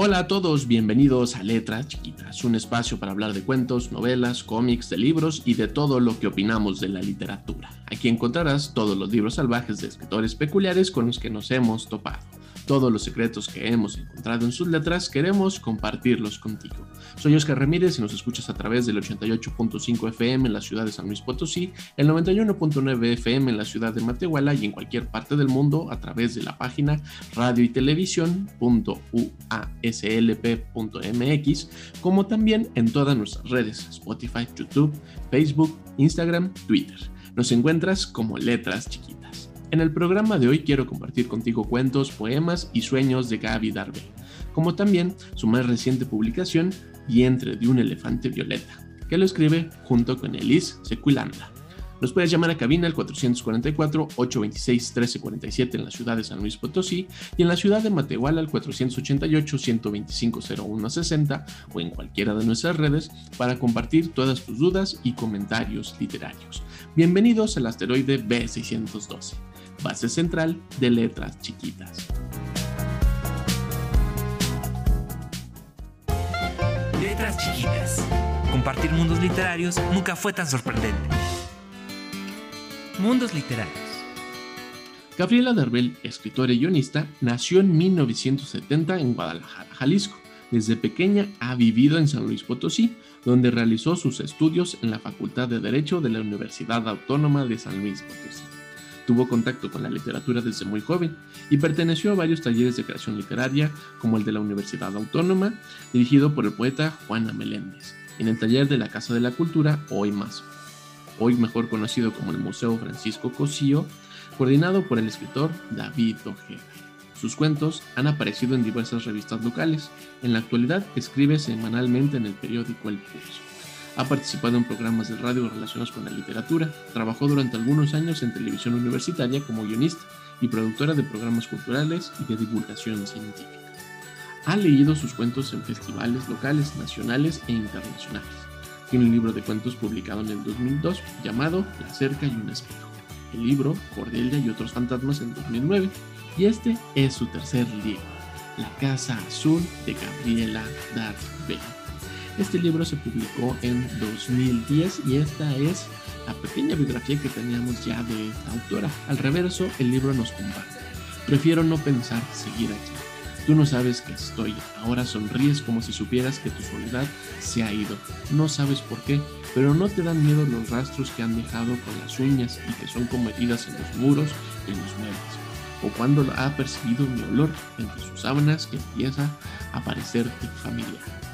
Hola a todos, bienvenidos a Letras Chiquitas, un espacio para hablar de cuentos, novelas, cómics, de libros y de todo lo que opinamos de la literatura. Aquí encontrarás todos los libros salvajes de escritores peculiares con los que nos hemos topado todos los secretos que hemos encontrado en sus letras, queremos compartirlos contigo. Soy Oscar Ramírez y nos escuchas a través del 88.5 FM en la ciudad de San Luis Potosí, el 91.9 FM en la ciudad de Matehuala y en cualquier parte del mundo a través de la página radio y televisión.uaslp.mx, como también en todas nuestras redes, Spotify, YouTube, Facebook, Instagram, Twitter. Nos encuentras como Letras Chiquitas. En el programa de hoy quiero compartir contigo cuentos, poemas y sueños de Gaby Darbe, como también su más reciente publicación, Vientre de un elefante violeta, que lo escribe junto con Elise Sequilanda. Nos puedes llamar a cabina al 444-826-1347 en la ciudad de San Luis Potosí y en la ciudad de Matehuala al 488-125-0160 o en cualquiera de nuestras redes para compartir todas tus dudas y comentarios literarios. Bienvenidos al asteroide B612 base central de letras chiquitas. Letras chiquitas. Compartir mundos literarios nunca fue tan sorprendente. Mundos literarios. Gabriela Darbel, escritora y guionista, nació en 1970 en Guadalajara, Jalisco. Desde pequeña ha vivido en San Luis Potosí, donde realizó sus estudios en la Facultad de Derecho de la Universidad Autónoma de San Luis Potosí. Tuvo contacto con la literatura desde muy joven y perteneció a varios talleres de creación literaria, como el de la Universidad Autónoma, dirigido por el poeta Juana Meléndez, en el taller de la Casa de la Cultura Hoy Más, hoy mejor conocido como el Museo Francisco Cosío, coordinado por el escritor David Ojeda. Sus cuentos han aparecido en diversas revistas locales. En la actualidad escribe semanalmente en el periódico El Pulso. Ha participado en programas de radio relacionados con la literatura. Trabajó durante algunos años en televisión universitaria como guionista y productora de programas culturales y de divulgación científica. Ha leído sus cuentos en festivales locales, nacionales e internacionales. Tiene un libro de cuentos publicado en el 2002 llamado La cerca y un espejo. El libro Cordelia y otros fantasmas en 2009. Y este es su tercer libro, La Casa Azul de Gabriela Darbe. Este libro se publicó en 2010 y esta es la pequeña biografía que teníamos ya de esta autora. Al reverso, el libro nos comparte. Prefiero no pensar seguir aquí. Tú no sabes que estoy. Ahora sonríes como si supieras que tu soledad se ha ido. No sabes por qué, pero no te dan miedo los rastros que han dejado con las uñas y que son como heridas en los muros y en los muebles. O cuando ha percibido mi olor entre sus sábanas que empieza a parecerte familiar.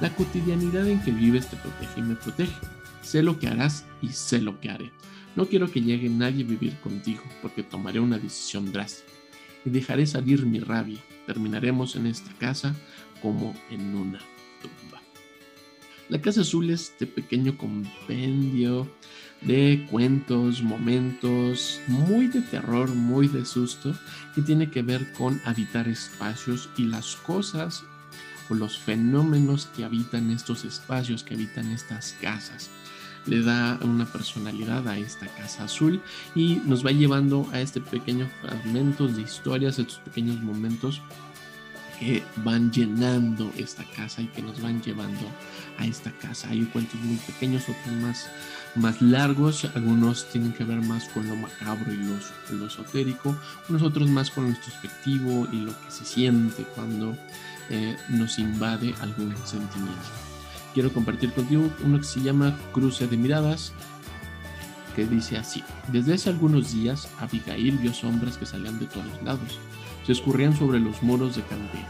La cotidianidad en que vives te protege y me protege. Sé lo que harás y sé lo que haré. No quiero que llegue nadie a vivir contigo porque tomaré una decisión drástica y dejaré salir mi rabia. Terminaremos en esta casa como en una tumba. La Casa Azul es este pequeño compendio de cuentos, momentos muy de terror, muy de susto, que tiene que ver con habitar espacios y las cosas o los fenómenos que habitan estos espacios, que habitan estas casas. Le da una personalidad a esta casa azul y nos va llevando a este pequeño fragmentos de historias, estos pequeños momentos que van llenando esta casa y que nos van llevando a esta casa. Hay cuentos muy pequeños, otros más, más largos, algunos tienen que ver más con lo macabro y lo, lo esotérico, unos otros más con lo introspectivo y lo que se siente cuando eh, nos invade algún sentimiento. Quiero compartir contigo uno que se llama Cruce de Miradas, que dice así. Desde hace algunos días, Abigail vio sombras que salían de todos lados. Se escurrían sobre los muros de cantera.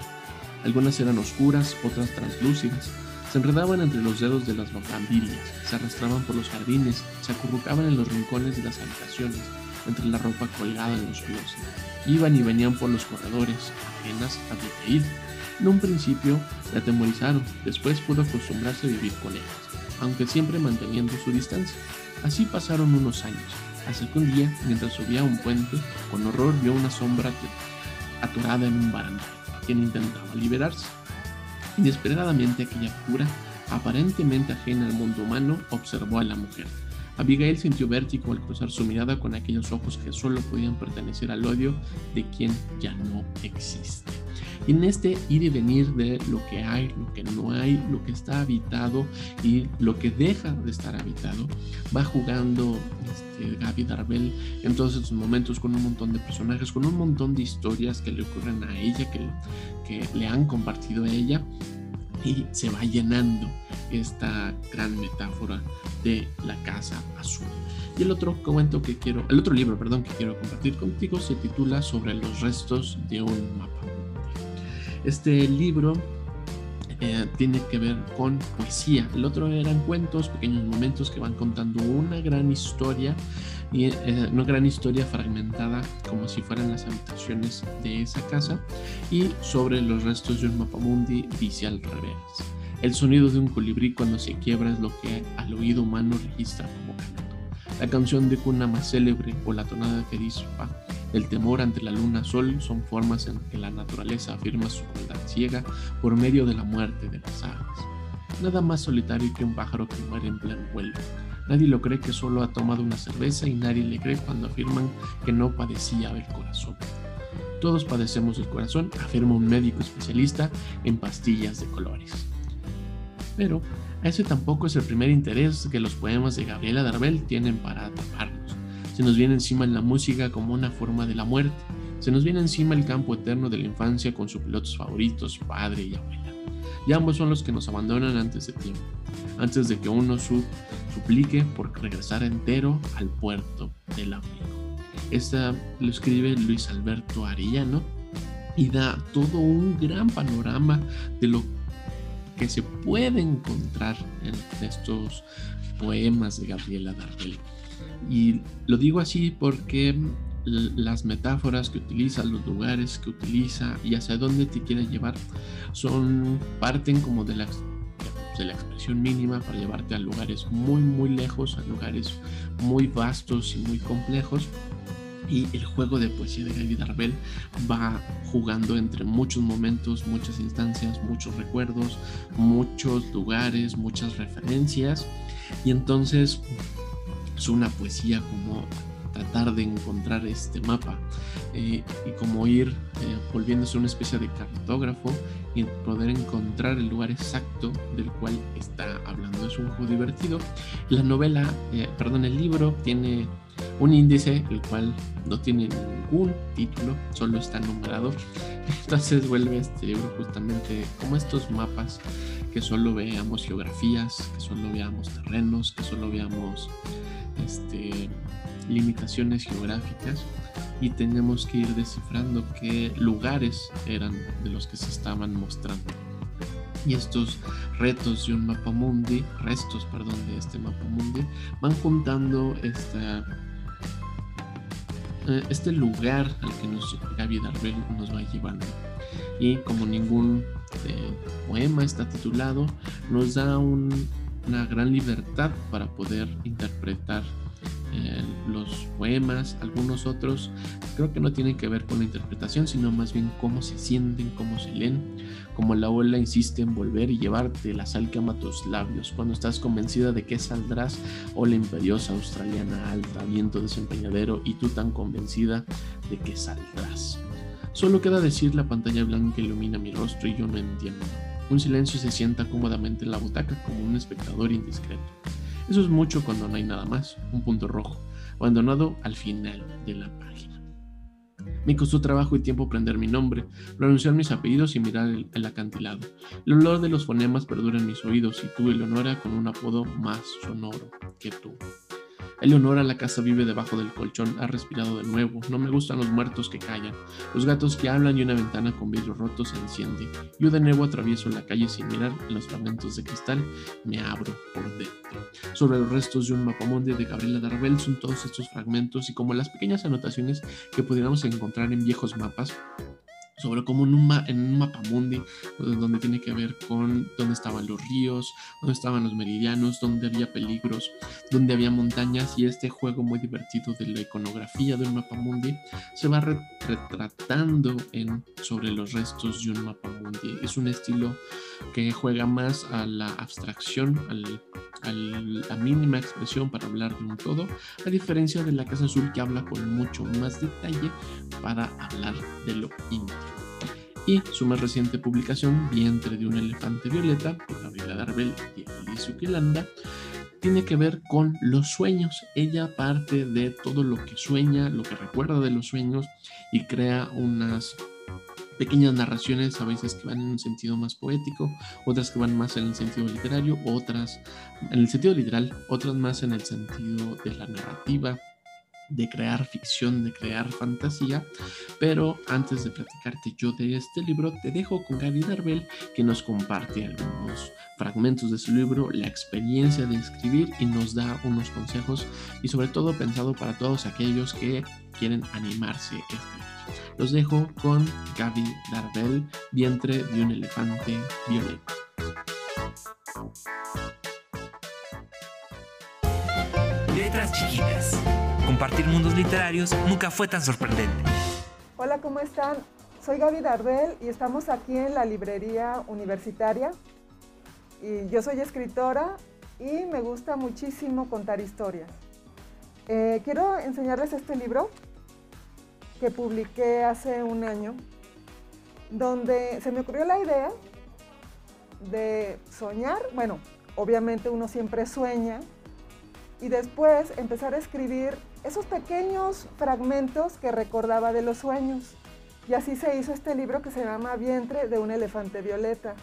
Algunas eran oscuras, otras translúcidas. Se enredaban entre los dedos de las bocambillas, se arrastraban por los jardines, se acurrucaban en los rincones de las habitaciones, entre la ropa colgada en los closets. Iban y venían por los corredores, ajenas a Abigail En un principio la atemorizaron, después pudo acostumbrarse a vivir con ellas, aunque siempre manteniendo su distancia. Así pasaron unos años, hasta que un día, mientras subía a un puente, con horror vio una sombra atorada en un barandal, quien intentaba liberarse. Inesperadamente aquella figura, aparentemente ajena al mundo humano, observó a la mujer. Abigail sintió vértigo al cruzar su mirada con aquellos ojos que solo podían pertenecer al odio de quien ya no existe. Y en este ir y venir de lo que hay, lo que no hay, lo que está habitado y lo que deja de estar habitado, va jugando este, Gaby Darvel en todos estos momentos con un montón de personajes, con un montón de historias que le ocurren a ella, que, que le han compartido a ella y se va llenando esta gran metáfora de la casa azul. Y el otro cuento que quiero, el otro libro, perdón, que quiero compartir contigo se titula Sobre los restos de un mapa. Este libro eh, tiene que ver con poesía. El otro eran cuentos, pequeños momentos que van contando una gran historia y una gran historia fragmentada como si fueran las habitaciones de esa casa y sobre los restos de un mapamundi dice al revés. El sonido de un colibrí cuando se quiebra es lo que al oído humano registra como canto. La canción de cuna más célebre o la tonada que dispa el temor ante la luna sol son formas en que la naturaleza afirma su crueldad ciega por medio de la muerte de las aves. Nada más solitario que un pájaro que muere en pleno vuelo. Nadie lo cree que solo ha tomado una cerveza y nadie le cree cuando afirman que no padecía el corazón. Todos padecemos el corazón, afirma un médico especialista en pastillas de colores. Pero ese tampoco es el primer interés que los poemas de Gabriela Darbel tienen para taparnos. Se nos viene encima la música como una forma de la muerte. Se nos viene encima el campo eterno de la infancia con sus pilotos favoritos, padre y abuela. Y ambos son los que nos abandonan antes de tiempo, antes de que uno suplique por regresar entero al puerto del amigo. Esta lo escribe Luis Alberto Arellano y da todo un gran panorama de lo que se puede encontrar en estos poemas de Gabriela Darbel. Y lo digo así porque las metáforas que utiliza, los lugares que utiliza y hacia dónde te quiere llevar son parten como de la, de la expresión mínima para llevarte a lugares muy muy lejos, a lugares muy vastos y muy complejos. Y el juego de poesía de Gaby Darbel va jugando entre muchos momentos, muchas instancias, muchos recuerdos, muchos lugares, muchas referencias. Y entonces es una poesía como tratar de encontrar este mapa eh, y como ir eh, volviéndose una especie de cartógrafo y poder encontrar el lugar exacto del cual está hablando. Es un juego divertido. La novela, eh, perdón, el libro tiene un índice el cual no tiene ningún título, solo está nombrado. Entonces vuelve este libro justamente como estos mapas que solo veamos geografías, que solo veamos terrenos, que solo veamos este, limitaciones geográficas y tenemos que ir descifrando qué lugares eran de los que se estaban mostrando. Y estos retos de un mapa mundi, restos, perdón, de este mapa mundi, van juntando esta, eh, este lugar al que nos, Gaby Darvel nos va llevando. Y como ningún eh, poema está titulado, nos da un, una gran libertad para poder interpretar eh, los poemas, algunos otros creo que no tienen que ver con la interpretación, sino más bien cómo se sienten, cómo se leen, como la ola insiste en volver y llevarte la sal que ama tus labios, cuando estás convencida de que saldrás, ola imperiosa australiana alta, viento desempeñadero y tú tan convencida de que saldrás. Solo queda decir la pantalla blanca ilumina mi rostro y yo no entiendo. Un silencio se sienta cómodamente en la butaca como un espectador indiscreto. Eso es mucho cuando no hay nada más, un punto rojo, abandonado al final de la página. Me costó trabajo y tiempo aprender mi nombre, pronunciar mis apellidos y mirar el, acantilado. El olor de los fonemas perdura en mis oídos y tú, Eleonora, con un apodo más sonoro que tú. Eleonora, la casa vive debajo del colchón, ha respirado de nuevo. No me gustan los muertos que callan, los gatos que hablan y una ventana con vidrio roto se enciende. Yo de nuevo atravieso la calle sin mirar en los fragmentos de cristal, me abro por dentro. Sobre los restos de un mapamundi de Gabriela Darvel son todos estos fragmentos y como las pequeñas anotaciones que pudiéramos encontrar en viejos mapas, sobre cómo en un, en un mapamundi donde tiene que ver con dónde estaban los ríos, dónde estaban los meridianos, dónde había peligros, dónde había montañas y este juego muy divertido de la iconografía de un mapamundi se va retratando en, sobre los restos de un mapamundi. Es un estilo que juega más a la abstracción, al, la mínima expresión para hablar de un todo, a diferencia de la Casa Azul que habla con mucho más detalle para hablar de lo íntimo y su más reciente publicación, Vientre de un elefante violeta, por Gabriela Darbel y Alicia Quilanda, tiene que ver con los sueños. Ella parte de todo lo que sueña, lo que recuerda de los sueños y crea unas pequeñas narraciones, a veces que van en un sentido más poético, otras que van más en el sentido literario, otras en el sentido literal, otras más en el sentido de la narrativa, de crear ficción, de crear fantasía. Pero antes de platicarte yo de este libro, te dejo con Gaby Darbel que nos comparte algunos fragmentos de su libro, la experiencia de escribir y nos da unos consejos y sobre todo pensado para todos aquellos que quieren animarse a escribir. Los dejo con Gaby Darbel, vientre de un elefante violento. Letras chiquitas compartir mundos literarios nunca fue tan sorprendente. Hola, ¿cómo están? Soy Gaby Darbel y estamos aquí en la librería universitaria. Y yo soy escritora y me gusta muchísimo contar historias. Eh, quiero enseñarles este libro que publiqué hace un año, donde se me ocurrió la idea de soñar. Bueno, obviamente uno siempre sueña, y después empezar a escribir esos pequeños fragmentos que recordaba de los sueños. Y así se hizo este libro que se llama Vientre de un elefante violeta.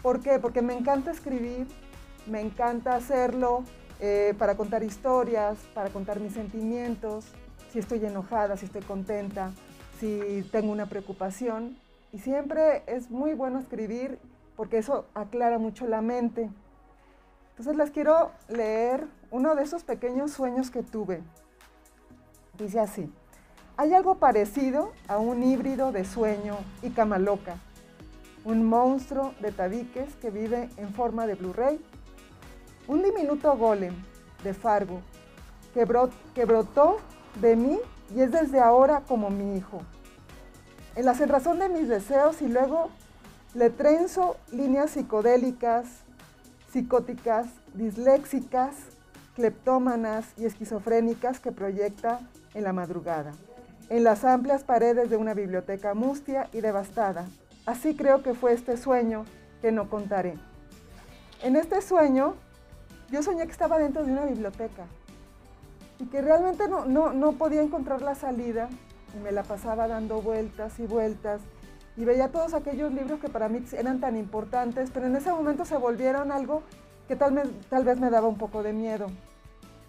¿Por qué? Porque me encanta escribir, me encanta hacerlo eh, para contar historias, para contar mis sentimientos, si estoy enojada, si estoy contenta, si tengo una preocupación. Y siempre es muy bueno escribir porque eso aclara mucho la mente. Entonces les quiero leer uno de esos pequeños sueños que tuve. Dice así, hay algo parecido a un híbrido de sueño y cama loca, un monstruo de tabiques que vive en forma de Blu-ray, un diminuto golem de Fargo que, brotó de mí y es desde ahora como mi hijo. En la cerrazón de mis deseos y luego le trenzo líneas psicodélicas psicóticas, disléxicas, cleptómanas y esquizofrénicas que proyecta en la madrugada, en las amplias paredes de una biblioteca mustia y devastada. Así creo que fue este sueño que no contaré. En este sueño, yo soñé que estaba dentro de una biblioteca y que realmente no, no, no podía encontrar la salida y me la pasaba dando vueltas y vueltas y veía todos aquellos libros que para mí eran tan importantes, pero en ese momento se volvieron algo que tal, tal vez me daba un poco de miedo.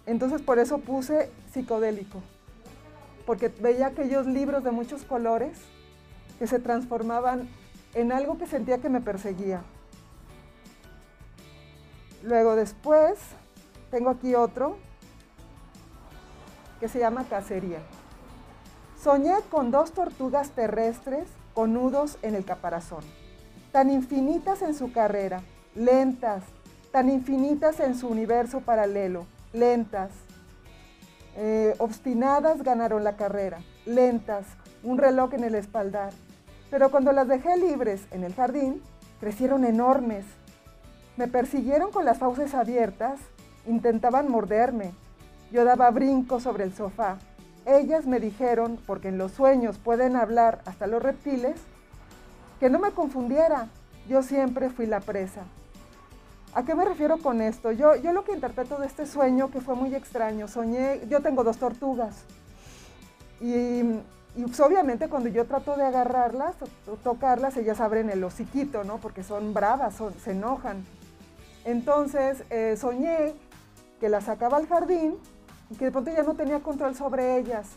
Entonces por eso puse psicodélico, porque veía aquellos libros de muchos colores que se transformaban en algo que sentía que me perseguía. Luego después tengo aquí otro que se llama Cacería. Soñé con dos tortugas terrestres con nudos en el caparazón, tan infinitas en su carrera, lentas, tan infinitas en su universo paralelo, lentas, eh, obstinadas ganaron la carrera, lentas, un reloj en el espaldar. Pero cuando las dejé libres en el jardín, crecieron enormes. Me persiguieron con las fauces abiertas, intentaban morderme. Yo daba brincos sobre el sofá, ellas me dijeron, porque en los sueños pueden hablar hasta los reptiles, que no me confundiera, yo siempre fui la presa. ¿A qué me refiero con esto? Yo, yo lo que interpreto de este sueño, que fue muy extraño, soñé, yo tengo dos tortugas. Y, pues, obviamente cuando yo trato de agarrarlas o tocarlas, ellas abren el hociquito, ¿no? Porque son bravas, se enojan. Entonces eh, soñé que las sacaba al jardín y que de pronto ya no tenía control sobre ellas.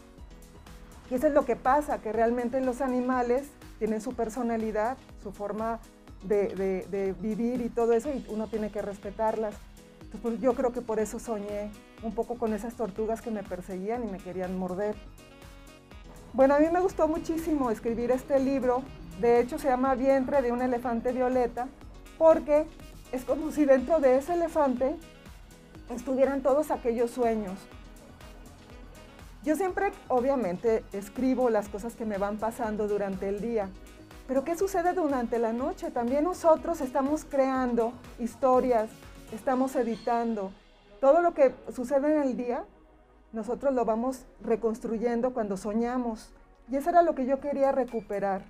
Y eso es lo que pasa, que realmente los animales tienen su personalidad, su forma de, vivir y todo eso, y uno tiene que respetarlas. Pues, yo creo que por eso soñé un poco con esas tortugas que me perseguían y me querían morder. Bueno, a mí me gustó muchísimo escribir este libro. De hecho, se llama Vientre de un elefante violeta, porque es como si dentro de ese elefante estuvieran todos aquellos sueños. Yo siempre, obviamente, escribo las cosas que me van pasando durante el día, pero ¿qué sucede durante la noche? También nosotros estamos creando historias, estamos editando. Todo lo que sucede en el día, nosotros lo vamos reconstruyendo cuando soñamos. Y eso era lo que yo quería recuperar.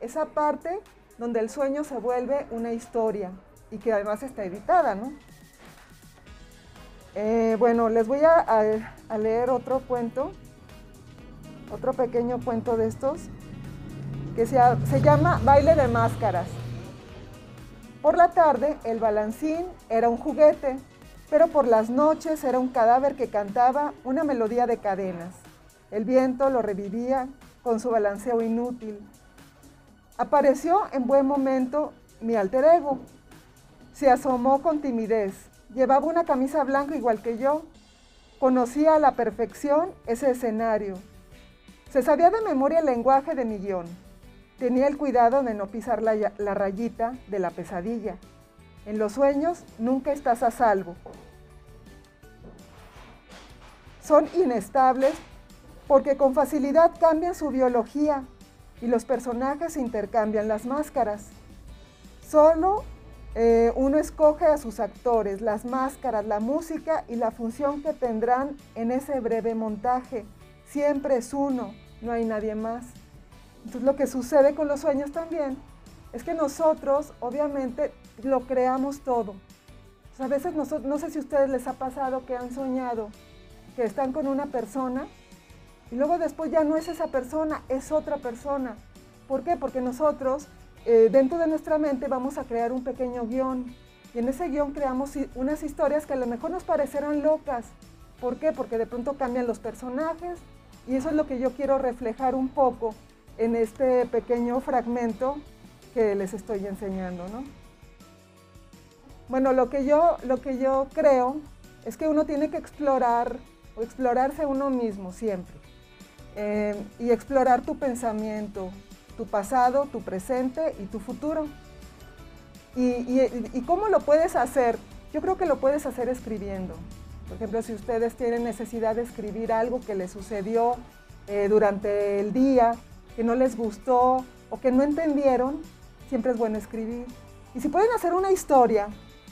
Esa parte donde el sueño se vuelve una historia y que además está editada, ¿no? Eh, bueno, les voy a, leer otro cuento, otro pequeño cuento de estos que se, se llama Baile de Máscaras. Por la tarde, el balancín era un juguete, pero por las noches era un cadáver que cantaba una melodía de cadenas. El viento lo revivía con su balanceo inútil. Apareció en buen momento mi alter ego. Se asomó con timidez. Llevaba una camisa blanca igual que yo. Conocía a la perfección ese escenario. Se sabía de memoria el lenguaje de mi guion. Tenía el cuidado de no pisar la, la, rayita de la pesadilla. En los sueños nunca estás a salvo. Son inestables porque con facilidad cambian su biología y los personajes intercambian las máscaras. Solo eh, uno escoge a sus actores, las máscaras, la música y la función que tendrán en ese breve montaje. Siempre es uno, no hay nadie más. Entonces lo que sucede con los sueños también es que nosotros obviamente lo creamos todo. a veces no sé si a ustedes les ha pasado que han soñado que están con una persona y luego después ya no es esa persona, es otra persona. ¿Por qué? Porque nosotros eh, dentro de nuestra mente vamos a crear un pequeño guion y en ese guion creamos unas historias que a lo mejor nos parecerán locas. ¿Por qué? Porque de pronto cambian los personajes y eso es lo que yo quiero reflejar un poco en este pequeño fragmento que les estoy enseñando, ¿no? Bueno, lo que yo, lo que yo creo es que uno tiene que explorar o explorarse uno mismo siempre eh, y explorar tu pensamiento, tu pasado, tu presente y tu futuro. Y, cómo lo puedes hacer? Yo creo que lo puedes hacer escribiendo. Por ejemplo, si ustedes tienen necesidad de escribir algo que les sucedió eh, durante el día, que no les gustó o que no entendieron, siempre es bueno escribir. Y si pueden hacer una historia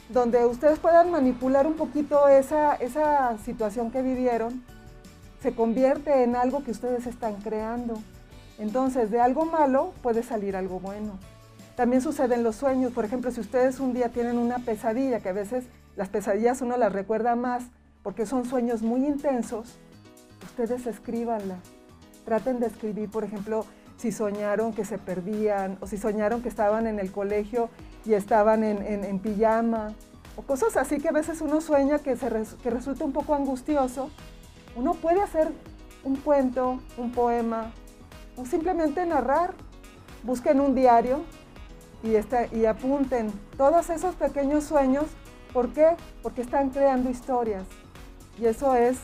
donde ustedes puedan manipular un poquito esa, esa situación que vivieron, se convierte en algo que ustedes están creando. Entonces, de algo malo puede salir algo bueno. También sucede en los sueños. Por ejemplo, si ustedes un día tienen una pesadilla, que a veces las pesadillas uno las recuerda más porque son sueños muy intensos, ustedes escríbanla. Traten de escribir, por ejemplo, si soñaron que se perdían o si soñaron que estaban en el colegio y estaban en, pijama o cosas así que a veces uno sueña que, se que resulta un poco angustioso. Uno puede hacer un cuento, un poema simplemente narrar. Busquen un diario y, este, y apunten todos esos pequeños sueños. ¿Por qué? Porque están creando historias. Y eso es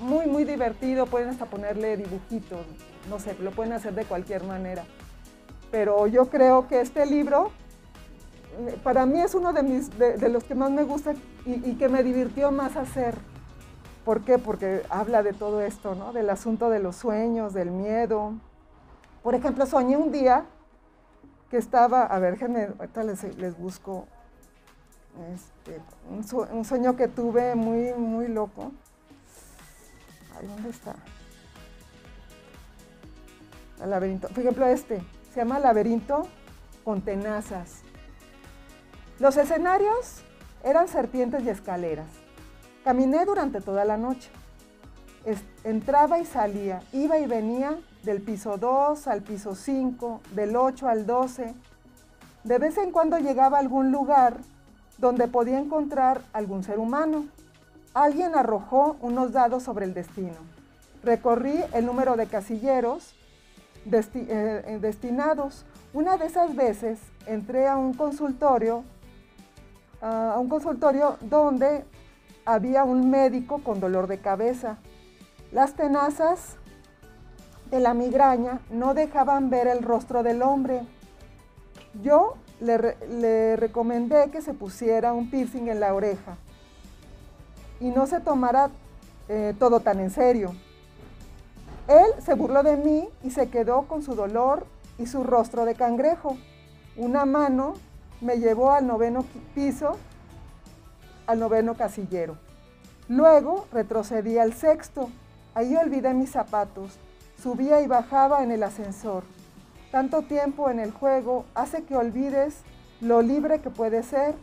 muy, muy divertido. Pueden hasta ponerle dibujitos, no sé, lo pueden hacer de cualquier manera. Pero yo creo que este libro, para mí es uno de, mis, de, los que más me gusta y, que me divirtió más hacer. ¿Por qué? Porque habla de todo esto, ¿no? Del asunto de los sueños, del miedo. Por ejemplo, soñé un día que estaba, a ver, déjenme, ahorita les, les busco este, un, sueño que tuve muy, muy loco. Ay, ¿dónde está? El laberinto. Por ejemplo, este se llama Laberinto con tenazas. Los escenarios eran serpientes y escaleras. Caminé durante toda la noche. entraba y salía, iba y venía del piso 2 al piso 5, del 8 al 12. De vez en cuando llegaba a algún lugar donde podía encontrar algún ser humano. Alguien arrojó unos dados sobre el destino. Recorrí el número de casilleros eh, destinados. Una de esas veces entré a un consultorio, a un consultorio donde había un médico con dolor de cabeza. Las tenazas de la migraña no dejaban ver el rostro del hombre. Yo le, recomendé que se pusiera un piercing en la oreja y no se tomara eh, todo tan en serio. Él se burló de mí y se quedó con su dolor y su rostro de cangrejo. Una mano me llevó al noveno piso, al noveno casillero. Luego retrocedí al sexto. Ahí olvidé mis zapatos. Subía y bajaba en el ascensor. Tanto tiempo en el juego hace que olvides lo libre que puede ser.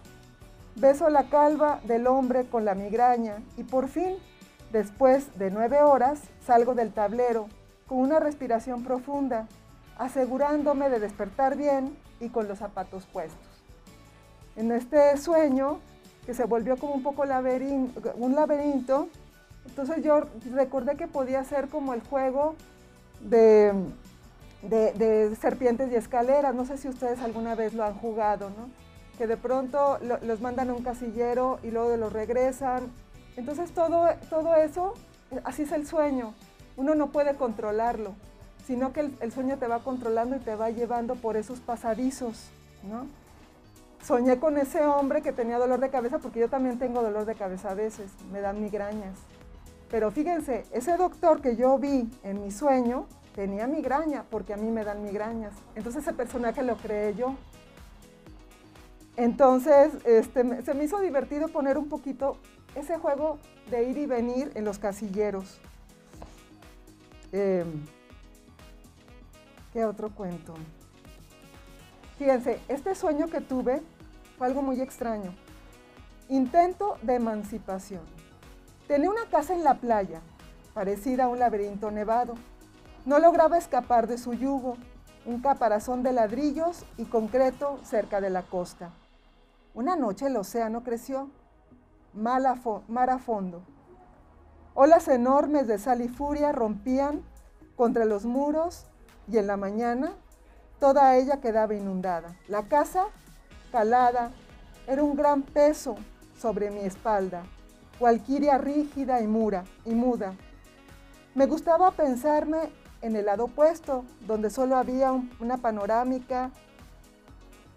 Beso la calva del hombre con la migraña y por fin, después de nueve horas, salgo del tablero con una respiración profunda, asegurándome de despertar bien y con los zapatos puestos. En este sueño, se volvió como un poco un laberinto, entonces yo recordé que podía ser como el juego de, de, serpientes y escaleras. No sé si ustedes alguna vez lo han jugado, ¿no? Que de pronto los mandan a un casillero y luego los regresan. Entonces todo, todo eso, así es el sueño. Uno no puede controlarlo, sino que el, el sueño te va controlando y te va llevando por esos pasadizos, ¿no? Soñé con ese hombre que tenía dolor de cabeza porque yo también tengo dolor de cabeza a veces, me dan migrañas. Pero fíjense, ese doctor que yo vi en mi sueño tenía migraña porque a mí me dan migrañas. Entonces ese personaje lo creé yo. Entonces este, se me hizo divertido poner un poquito ese juego de ir y venir en los casilleros. Em, ¿Qué otro cuento? Fíjense, este sueño que tuve fue algo muy extraño. Intento de emancipación. Tenía una casa en la playa, parecida a un laberinto nevado. No lograba escapar de su yugo, un caparazón de ladrillos y concreto cerca de la costa. Una noche el océano creció, mar a fondo. Olas enormes de sal y furia rompían contra los muros y en la mañana toda ella quedaba inundada. La casa, calada, era un gran peso sobre mi espalda cualquiera rígida y, mura, y muda. Me gustaba pensarme en el lado opuesto, donde solo había una panorámica.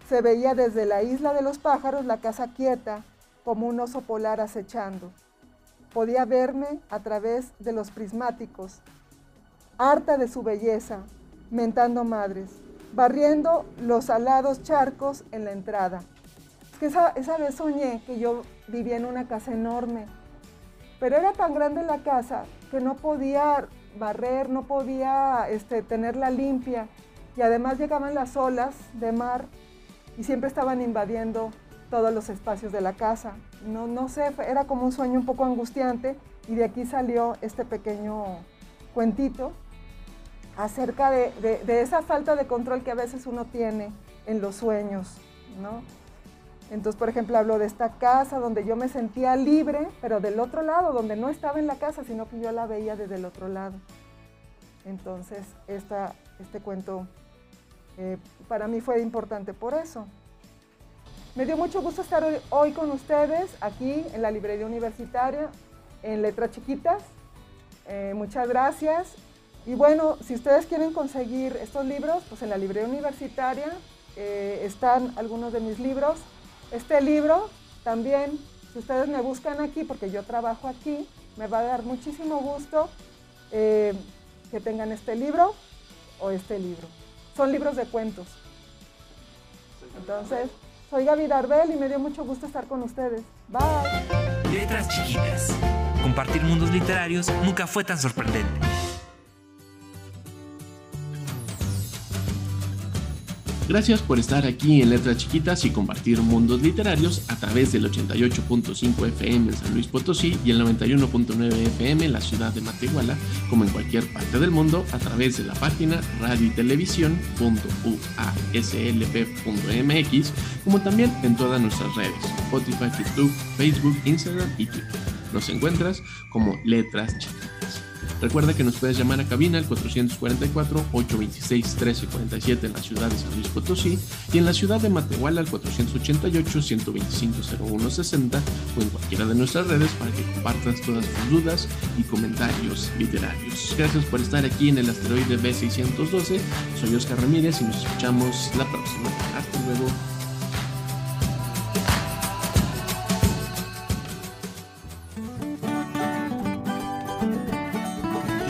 Se veía desde la isla de los pájaros la casa quieta, como un oso polar acechando. Podía verme a través de los prismáticos, harta de su belleza, mentando madres, barriendo los alados charcos en la entrada. Es que esa, esa vez soñé que yo vivía en una casa enorme, pero era tan grande la casa que no podía barrer, no podía este, tenerla limpia y además llegaban las olas de mar y siempre estaban invadiendo todos los espacios de la casa. No, no sé, era como un sueño un poco angustiante y de aquí salió este pequeño cuentito acerca de, esa falta de control que a veces uno tiene en los sueños, ¿no? Entonces, por ejemplo, hablo de esta casa donde yo me sentía libre, pero del otro lado, donde no estaba en la casa, sino que yo la veía desde el otro lado. Entonces, este cuento eh, para mí fue importante por eso. Me dio mucho gusto estar hoy, con ustedes aquí en la librería universitaria, en letras chiquitas. Eh, muchas gracias. Y bueno, si ustedes quieren conseguir estos libros, pues en la librería universitaria eh, están algunos de mis libros. Este libro también, si ustedes me buscan aquí, porque yo trabajo aquí, me va a dar muchísimo gusto eh, que tengan este libro o este libro. Son libros de cuentos. Entonces, soy Gaby Darbel y me dio mucho gusto estar con ustedes. Bye. Letras chiquitas. Compartir mundos literarios nunca fue tan sorprendente. Gracias por estar aquí en Letras Chiquitas y compartir mundos literarios a través del 88.5 FM en San Luis Potosí y el 91.9 FM en la ciudad de Matehuala, como en cualquier parte del mundo, a través de la página radio y televisión.uaslp.mx, como también en todas nuestras redes, Spotify, YouTube, Facebook, Instagram y Twitter. Nos encuentras como Letras Chiquitas. Recuerda que nos puedes llamar a cabina al 444-826-1347 en la ciudad de San Luis Potosí y en la ciudad de Matehuala al 488-125-0160 o en cualquiera de nuestras redes para que compartas todas tus dudas y comentarios literarios. Gracias por estar aquí en el asteroide B612. Soy Oscar Ramírez y nos escuchamos la próxima. Hasta luego.